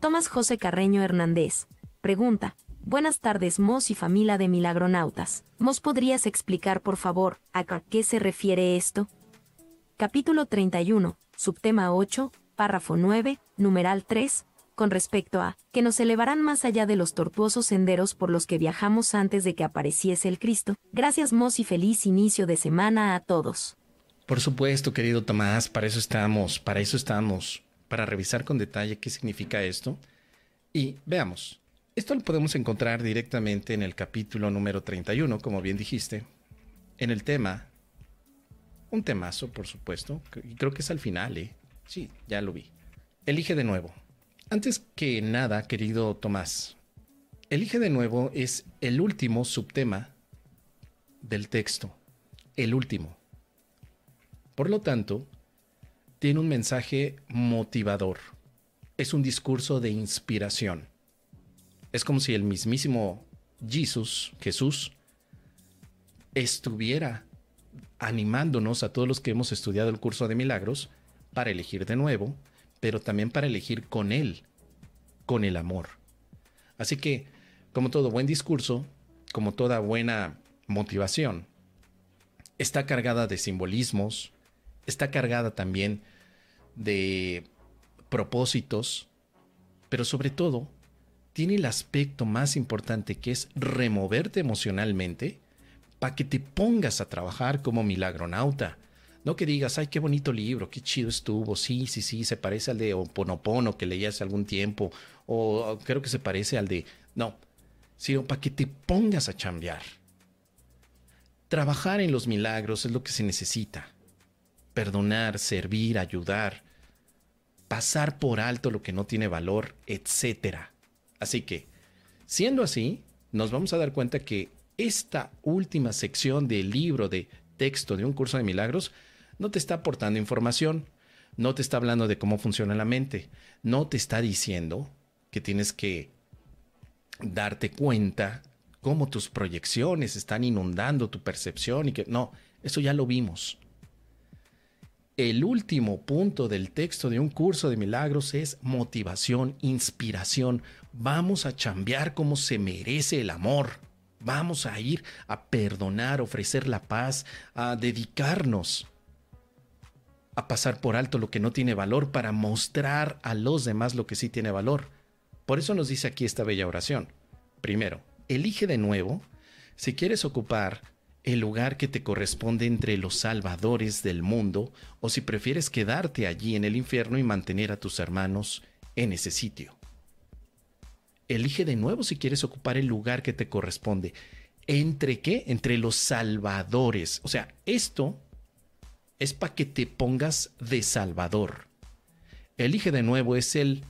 Tomás José Carreño Hernández. Pregunta. Buenas tardes, Mos y familia de Milagronautas. Mos, ¿podrías explicar, por favor, a qué se refiere esto? Capítulo 31, subtema 8, párrafo 9, numeral 3, con respecto a, que nos elevarán más allá de los tortuosos senderos por los que viajamos antes de que apareciese el Cristo. Gracias, Mos, y feliz inicio de semana a todos. Por supuesto, querido Tomás, para eso estamos, para eso estamos, para revisar con detalle qué significa esto. Y veamos, esto lo podemos encontrar directamente en el capítulo número 31, como bien dijiste, en el tema, un temazo, por supuesto, y creo que es al final, ¿eh? Sí, ya lo vi. Elige de nuevo. Antes que nada, querido Tomás, elige de nuevo es el último subtema del texto, el último. Por lo tanto, tiene un mensaje motivador. Es un discurso de inspiración. Es como si el mismísimo Jesús, Jesús, estuviera animándonos a todos los que hemos estudiado el curso de milagros para elegir de nuevo pero también para elegir con Él, con el amor. Así que, como todo buen discurso, como toda buena motivación, está cargada de simbolismos, está cargada también de propósitos, pero sobre todo tiene el aspecto más importante que es removerte emocionalmente para que te pongas a trabajar como milagronauta, no que digas, ay, qué bonito libro, qué chido estuvo, sí, sí, sí, se parece al de Oponopono que leí hace algún tiempo, o creo que se parece al de... No, sino para que te pongas a chambear. Trabajar en los milagros es lo que se necesita. Perdonar, servir, ayudar, pasar por alto lo que no tiene valor, etc. Así que, siendo así, nos vamos a dar cuenta que esta última sección del libro de texto de un curso de milagros no te está aportando información, no te está hablando de cómo funciona la mente, no te está diciendo que tienes que darte cuenta cómo tus proyecciones están inundando tu percepción y que no, eso ya lo vimos. El último punto del texto de un curso de milagros es motivación, inspiración. Vamos a chambear como se merece el amor. Vamos a ir a perdonar, ofrecer la paz, a dedicarnos a pasar por alto lo que no tiene valor para mostrar a los demás lo que sí tiene valor. Por eso nos dice aquí esta bella oración. Primero, elige de nuevo si quieres ocupar el lugar que te corresponde entre los salvadores del mundo o si prefieres quedarte allí en el infierno y mantener a tus hermanos en ese sitio. Elige de nuevo si quieres ocupar el lugar que te corresponde. ¿Entre qué? Entre los salvadores. O sea, esto es para que te pongas de Salvador. Elige de nuevo, es el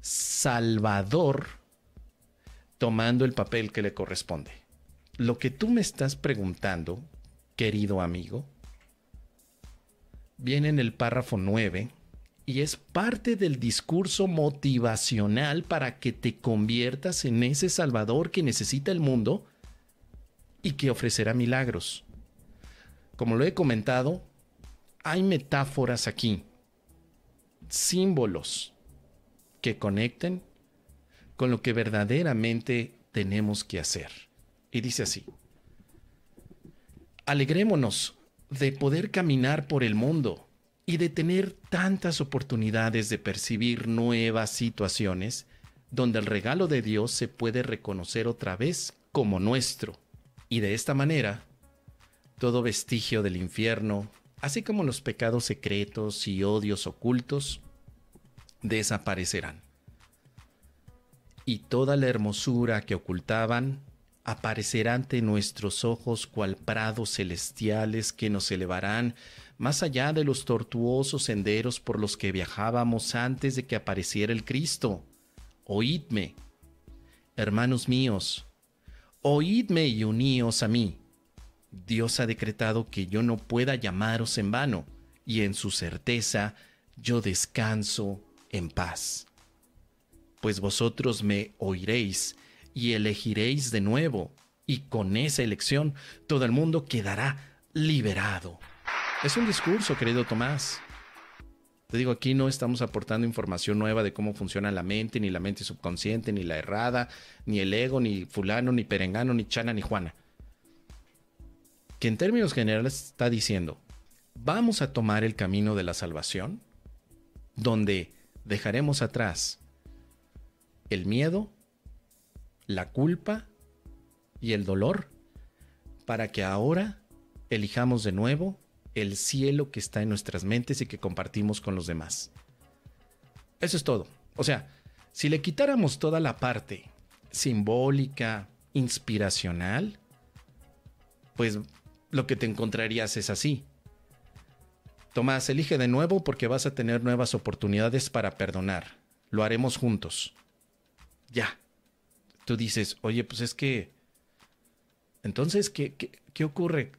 Salvador tomando el papel que le corresponde. Lo que tú me estás preguntando, querido amigo, viene en el párrafo 9 y es parte del discurso motivacional para que te conviertas en ese Salvador que necesita el mundo y que ofrecerá milagros. Como lo he comentado, hay metáforas aquí, símbolos que conecten con lo que verdaderamente tenemos que hacer. Y dice así, alegrémonos de poder caminar por el mundo y de tener tantas oportunidades de percibir nuevas situaciones donde el regalo de Dios se puede reconocer otra vez como nuestro. Y de esta manera, todo vestigio del infierno, así como los pecados secretos y odios ocultos, desaparecerán. Y toda la hermosura que ocultaban aparecerá ante nuestros ojos cual prados celestiales que nos elevarán más allá de los tortuosos senderos por los que viajábamos antes de que apareciera el Cristo. Oídme, hermanos míos, oídme y uníos a mí Dios ha decretado que yo no pueda llamaros en vano, y en su certeza yo descanso en paz. Pues vosotros me oiréis y elegiréis de nuevo, y con esa elección todo el mundo quedará liberado. Es un discurso, querido Tomás. Te digo, aquí no estamos aportando información nueva de cómo funciona la mente, ni la mente subconsciente, ni la errada, ni el ego, ni fulano, ni perengano, ni chana, ni juana. Que en términos generales está diciendo, vamos a tomar el camino de la salvación, donde dejaremos atrás el miedo, la culpa y el dolor, para que ahora elijamos de nuevo el cielo que está en nuestras mentes y que compartimos con los demás. Eso es todo. O sea, si le quitáramos toda la parte simbólica, inspiracional, pues lo que te encontrarías es así. Tomás, elige de nuevo porque vas a tener nuevas oportunidades para perdonar. Lo haremos juntos. Ya. Tú dices, oye, pues es que... Entonces, ¿qué, qué, qué ocurre?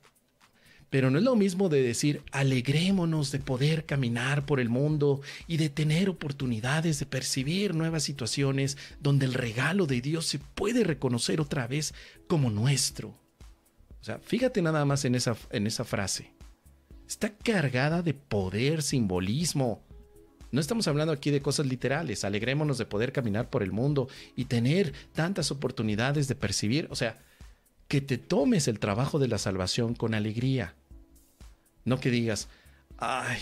Pero no es lo mismo de decir, alegrémonos de poder caminar por el mundo y de tener oportunidades de percibir nuevas situaciones donde el regalo de Dios se puede reconocer otra vez como nuestro. O sea, fíjate nada más en esa, en esa frase. Está cargada de poder, simbolismo. No estamos hablando aquí de cosas literales. Alegrémonos de poder caminar por el mundo y tener tantas oportunidades de percibir. O sea, que te tomes el trabajo de la salvación con alegría. No que digas, ay,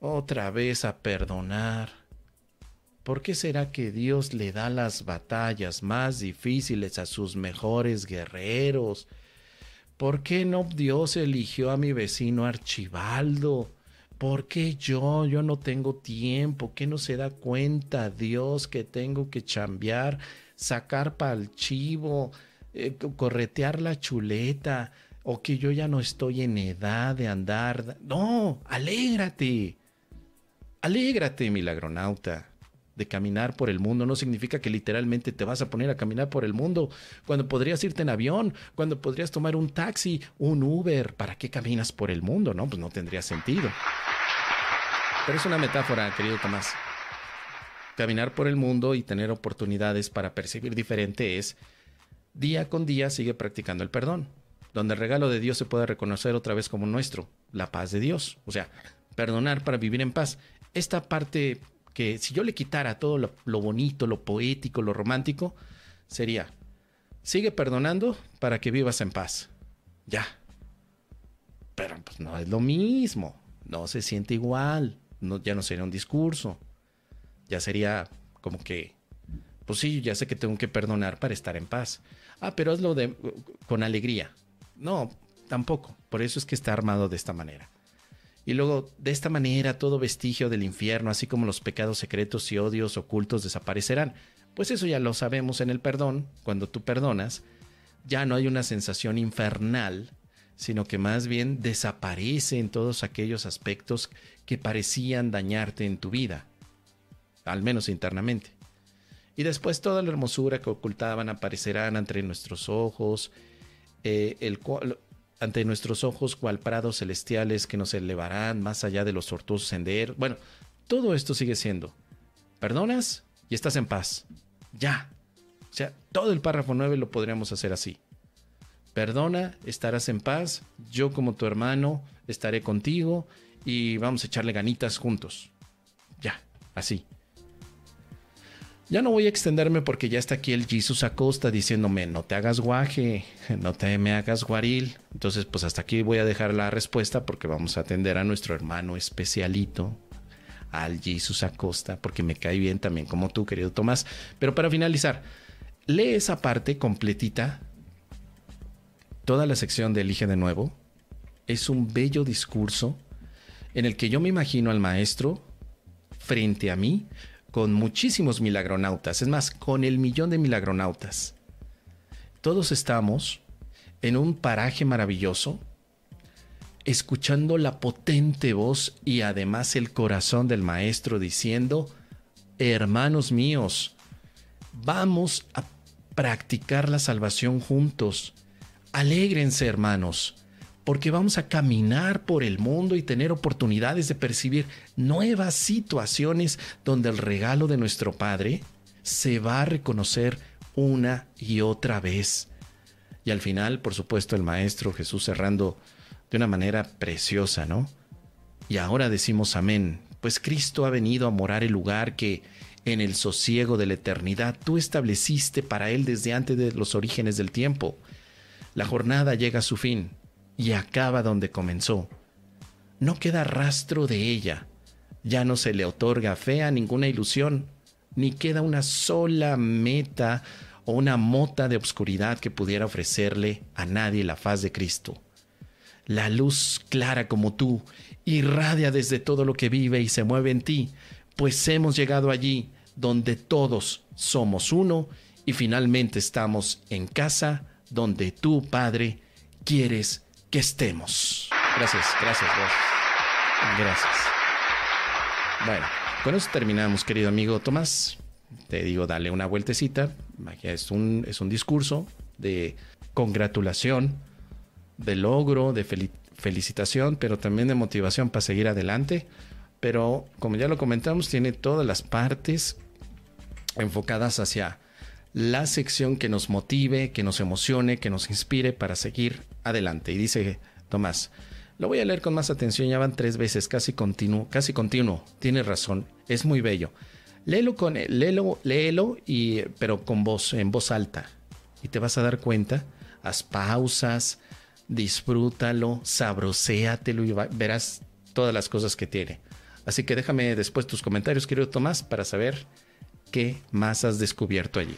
otra vez a perdonar. ¿Por qué será que Dios le da las batallas más difíciles a sus mejores guerreros? ¿Por qué no Dios eligió a mi vecino Archibaldo? ¿Por qué yo? Yo no tengo tiempo. ¿Qué no se da cuenta Dios que tengo que chambear, sacar para el chivo, eh, corretear la chuleta, o que yo ya no estoy en edad de andar. No, alégrate. Alégrate, milagronauta. De caminar por el mundo no significa que literalmente te vas a poner a caminar por el mundo cuando podrías irte en avión, cuando podrías tomar un taxi, un Uber. ¿Para qué caminas por el mundo? No, pues no tendría sentido. Pero es una metáfora, querido Tomás. Caminar por el mundo y tener oportunidades para percibir diferente es día con día sigue practicando el perdón, donde el regalo de Dios se puede reconocer otra vez como nuestro, la paz de Dios. O sea, perdonar para vivir en paz. Esta parte que si yo le quitara todo lo, bonito, lo poético, lo romántico, sería, sigue perdonando para que vivas en paz. Ya. Pero pues no es lo mismo, no se siente igual, no, ya no sería un discurso, ya sería como que, pues sí, ya sé que tengo que perdonar para estar en paz. Ah, pero hazlo de, con alegría. No, tampoco. Por eso es que está armado de esta manera. Y luego, de esta manera, todo vestigio del infierno, así como los pecados secretos y odios ocultos desaparecerán. Pues eso ya lo sabemos en el perdón. Cuando tú perdonas, ya no hay una sensación infernal, sino que más bien desaparece en todos aquellos aspectos que parecían dañarte en tu vida, al menos internamente. Y después toda la hermosura que ocultaban aparecerán ante nuestros ojos, eh, el, ante nuestros ojos cual prados celestiales que nos elevarán más allá de los tortuosos senderos. Bueno, todo esto sigue siendo. Perdonas y estás en paz. Ya. O sea, todo el párrafo 9 lo podríamos hacer así. Perdona, estarás en paz, yo como tu hermano estaré contigo y vamos a echarle ganitas juntos. Ya, así. Ya no voy a extenderme porque ya está aquí el Jesus Acosta diciéndome, no te hagas guaje, no te me hagas guaril. Entonces, pues hasta aquí voy a dejar la respuesta porque vamos a atender a nuestro hermano especialito, al Jesus Acosta, porque me cae bien también como tú, querido Tomás. Pero para finalizar, lee esa parte completita. Toda la sección de Elige de nuevo. Es un bello discurso en el que yo me imagino al maestro frente a mí con muchísimos milagronautas, es más, con el millón de milagronautas. Todos estamos en un paraje maravilloso, escuchando la potente voz y además el corazón del Maestro diciendo, hermanos míos, vamos a practicar la salvación juntos. Alégrense, hermanos porque vamos a caminar por el mundo y tener oportunidades de percibir nuevas situaciones donde el regalo de nuestro Padre se va a reconocer una y otra vez. Y al final, por supuesto, el Maestro Jesús cerrando de una manera preciosa, ¿no? Y ahora decimos amén, pues Cristo ha venido a morar el lugar que en el sosiego de la eternidad tú estableciste para Él desde antes de los orígenes del tiempo. La jornada llega a su fin y acaba donde comenzó. No queda rastro de ella. Ya no se le otorga fe a ninguna ilusión, ni queda una sola meta o una mota de obscuridad que pudiera ofrecerle a nadie la faz de Cristo. La luz clara como tú irradia desde todo lo que vive y se mueve en ti, pues hemos llegado allí donde todos somos uno y finalmente estamos en casa donde tú, Padre, quieres estemos. Gracias, gracias, gracias. Gracias. Bueno, con eso terminamos, querido amigo Tomás. Te digo, dale una vueltecita. Es un, es un discurso de congratulación, de logro, de felicitación, pero también de motivación para seguir adelante. Pero como ya lo comentamos, tiene todas las partes enfocadas hacia la sección que nos motive, que nos emocione, que nos inspire para seguir adelante. Y dice Tomás, lo voy a leer con más atención, ya van tres veces, casi continuo, casi continuo. Tiene razón, es muy bello. Léelo con léelo, léelo y pero con voz en voz alta y te vas a dar cuenta, haz pausas, disfrútalo, sabroséatelo y verás todas las cosas que tiene. Así que déjame después tus comentarios, querido Tomás, para saber qué más has descubierto allí.